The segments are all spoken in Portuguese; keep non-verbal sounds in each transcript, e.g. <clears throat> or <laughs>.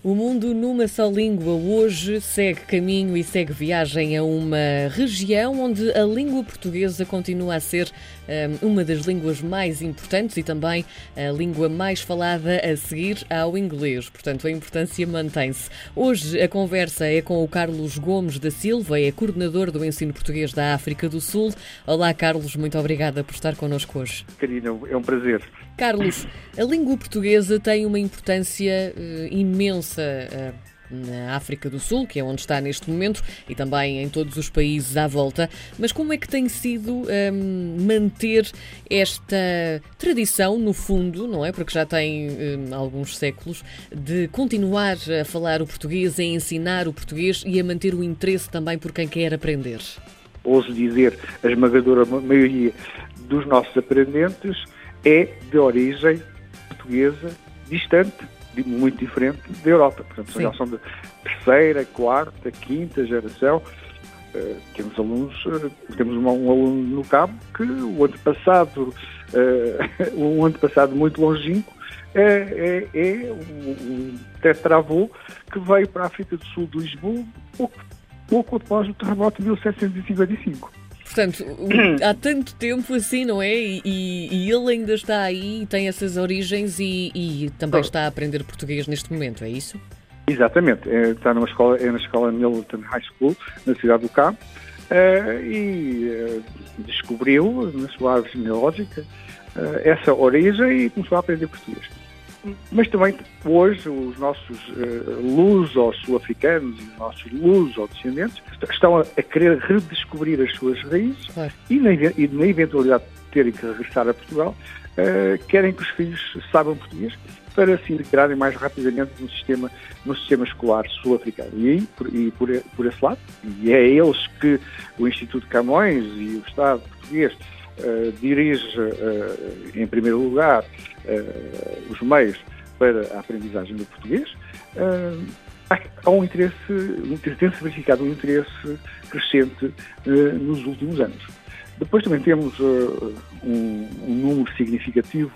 O mundo numa só língua hoje segue caminho e segue viagem a uma região onde a língua portuguesa continua a ser um, uma das línguas mais importantes e também a língua mais falada a seguir ao inglês. Portanto, a importância mantém-se. Hoje a conversa é com o Carlos Gomes da Silva, é coordenador do ensino português da África do Sul. Olá, Carlos, muito obrigada por estar connosco hoje. Karina, é um prazer. Carlos, a língua portuguesa tem uma importância uh, imensa uh, na África do Sul, que é onde está neste momento, e também em todos os países à volta. Mas como é que tem sido ehm, manter esta tradição, no fundo, não é? Porque já tem um, alguns séculos, de continuar a falar o português, a ensinar o português e a manter o interesse também por quem quer aprender? Ouso dizer, a esmagadora maioria dos nossos aprendentes é de origem portuguesa, distante, muito diferente da Europa. Portanto, Sim. já são de terceira, quarta, quinta geração. Uh, temos alunos, uh, temos um, um, aluno no Cabo que o ano passado, uh, <laughs> um ano passado muito longínquo, é, é, é um, um tetravô que veio para a África do Sul de Lisboa pouco, pouco após o terremoto de 1755. Portanto, <clears throat> há tanto tempo assim, não é? E, e, ele ainda está aí, tem essas origens e, e também está a aprender português neste momento, é isso? Exatamente. É, está numa escola, é na escola Milton High School, na cidade do Cabo, é, e é, descobriu, na sua árvore genealógica, é, essa origem e começou a aprender português mas também hoje os nossos uh, lusos sul-africanos e os nossos lusos-descendentes estão a, a, querer redescobrir as suas raízes claro. e, na, e, na, eventualidade de terem que regressar a Portugal, uh, querem que os filhos saibam português para se integrarem mais rapidamente no sistema, no sistema escolar sul-africano. E aí, por, e por, por esse lado, e é eles que o Instituto Camões e o Estado português uh, dirige, uh, em primeiro lugar, uh, os meios para a aprendizagem do português, há um interesse, tem-se verificado um interesse crescente nos últimos anos. Depois também temos um, um, número significativo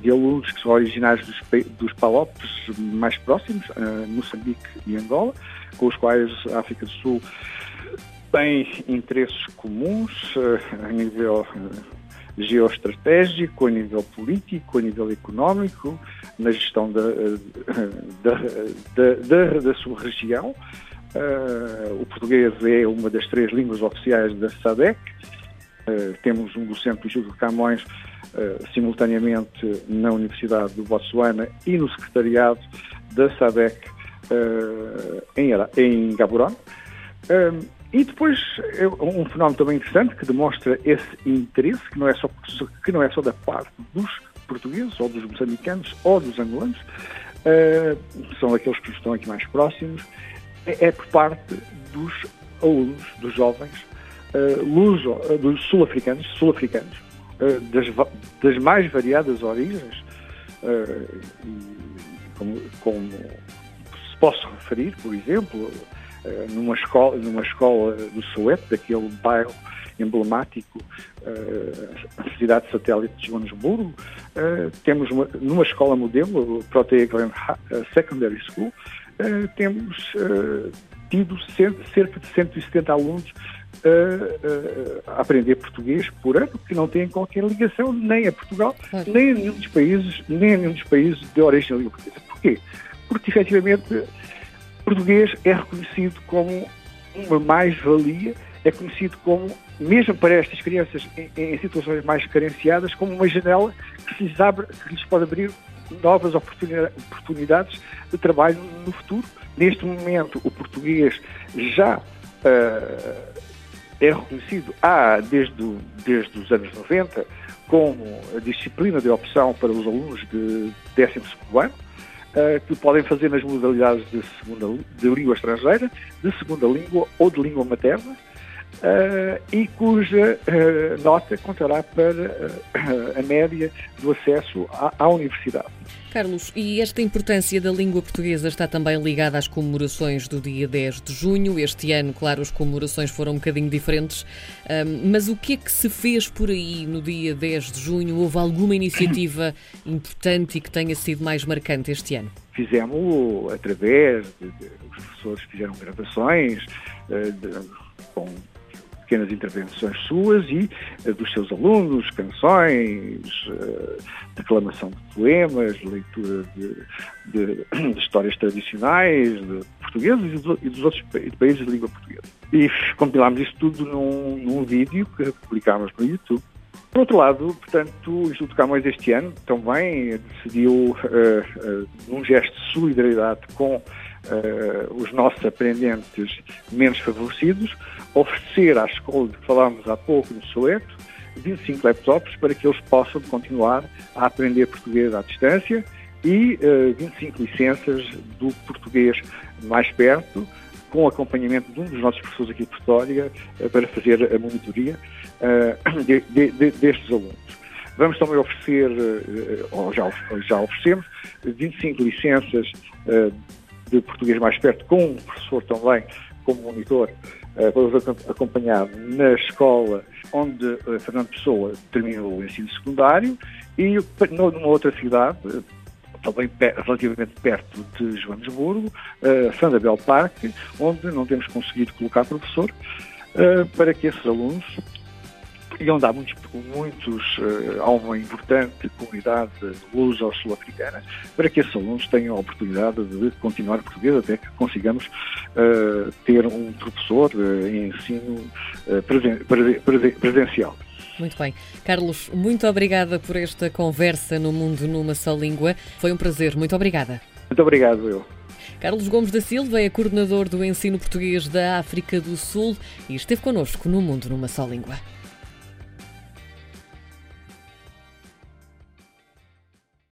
de alunos que são originários dos, dos palopes mais próximos, Moçambique e Angola, com os quais a África do Sul tem interesses comuns a nível geoestratégico, a nível político, a nível económico, na gestão da, da, da, da, da sua região. O português é uma das três línguas oficiais da SADEC. Uh, temos um docente do de Camões uh, simultaneamente na Universidade do Botsuana e no secretariado da SADEC em, em Gaborone. E depois um fenómeno também interessante que demonstra esse interesse, que não é só, que não é só da parte dos portugueses, ou dos moçambicanos, ou dos angolanos, uh, são aqueles que estão aqui mais próximos, é, é por parte dos alunos, dos jovens, uh, luso, uh, dos sul-africanos, sul-africanos, das, das, mais variadas origens, como, como se posso referir, por exemplo, eh, numa escola, numa escola do Soweto, daquele bairro emblemático, uh, a cidade satélite de Joanesburgo. Uh, temos uma, numa escola modelo, o Protea Glen Secondary School, temos tido cerca de 170 alunos a aprender português por ano, que não têm qualquer ligação nem a Portugal, nem a nenhum dos países, nem a nenhum dos países de origem língua portuguesa. Porquê? Porque efetivamente português é reconhecido como uma mais-valia, é conhecido como, mesmo para estas crianças em, em, situações mais carenciadas, como uma janela que, lhes, abre, que lhes pode abrir novas oportunidades de trabalho no futuro. Neste momento, o português já uh, é reconhecido há, desde, desde os anos 90 como a disciplina de opção para os alunos de 12 ano, que podem fazer nas modalidades de, segunda, de língua estrangeira, de segunda língua ou de língua materna. Uh, e cuja uh, nota contará para uh, a média do acesso à, à, universidade. Carlos, e esta importância da língua portuguesa está também ligada às comemorações do dia 10 de junho. Este ano, claro, as comemorações foram um bocadinho diferentes, mas o que é que se fez por aí no dia 10 de junho? Houve alguma iniciativa <coughs> importante e que tenha sido mais marcante este ano? Fizemos através de, de os professores fizeram gravações com pequenas intervenções suas e uh, dos seus alunos, canções, uh, declamação de poemas, leitura de, de, <clears throat> de histórias tradicionais, de portugueses e dos outros países de língua portuguesa. E compilámos isso tudo num, num vídeo que publicámos no YouTube. Por outro lado, portanto, o Instituto Camões este ano também decidiu, uh, uh, num gesto de solidariedade com uh, os nossos aprendentes menos favorecidos, oferecer à escola de que falámos há pouco, no Soeto, 25 laptops para que eles possam continuar a aprender português à distância e uh, 25 licenças do português mais perto, com acompanhamento de um dos nossos professores aqui de Pretória, uh, para fazer a monitoria uh, de, de, de, destes alunos. Vamos também oferecer, ou já, já oferecemos, 25 licenças de português mais perto, com um professor também como monitor, uh, para os acompanhar na escola onde uh, Fernando Pessoa terminou o ensino secundário e numa outra cidade, uh, também relativamente perto de Joanesburgo, uh, Sandabel Park, onde não temos conseguido colocar professor, uh, para que esses alunos e onde há muitos, muitos uh, há uma importante comunidade luso-sul-africana, para que esses alunos tenham a oportunidade de continuar português até que consigamos uh, ter um professor uh, em ensino presen presen presencial. Muito bem. Carlos, muito obrigada por esta conversa no Mundo numa só língua. Foi um prazer. Muito obrigada. Muito obrigado, eu. Carlos Gomes da Silva é coordenador do ensino português da África do Sul e esteve connosco no Mundo numa só língua.